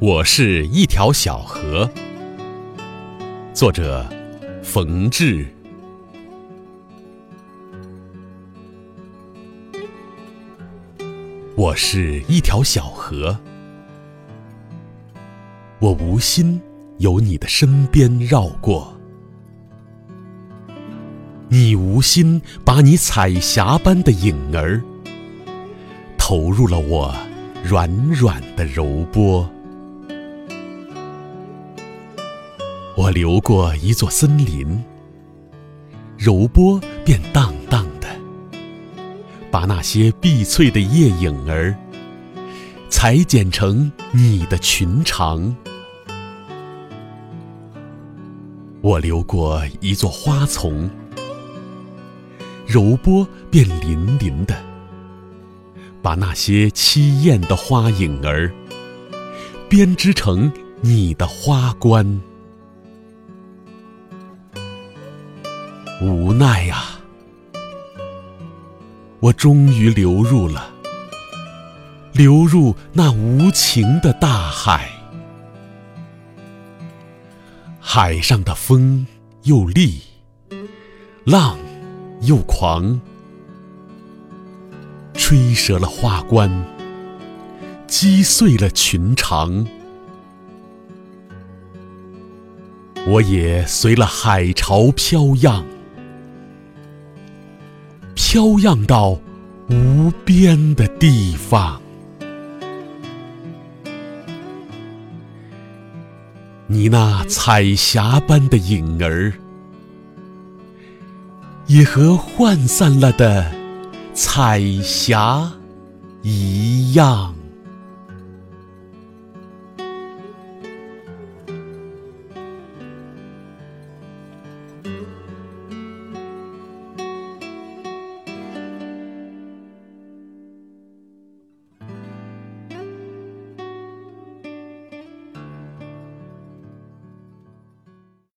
我是一条小河。作者：冯至。我是一条小河，我无心由你的身边绕过，你无心把你彩霞般的影儿投入了我软软的柔波。我流过一座森林，柔波便荡荡的，把那些碧翠的叶影儿裁剪成你的裙长。我流过一座花丛，柔波便粼粼的，把那些凄艳的花影儿编织成你的花冠。无奈呀，我终于流入了，流入那无情的大海。海上的风又厉，浪又狂，吹折了花冠，击碎了裙长。我也随了海潮飘漾。飘漾到无边的地方，你那彩霞般的影儿，也和涣散了的彩霞一样。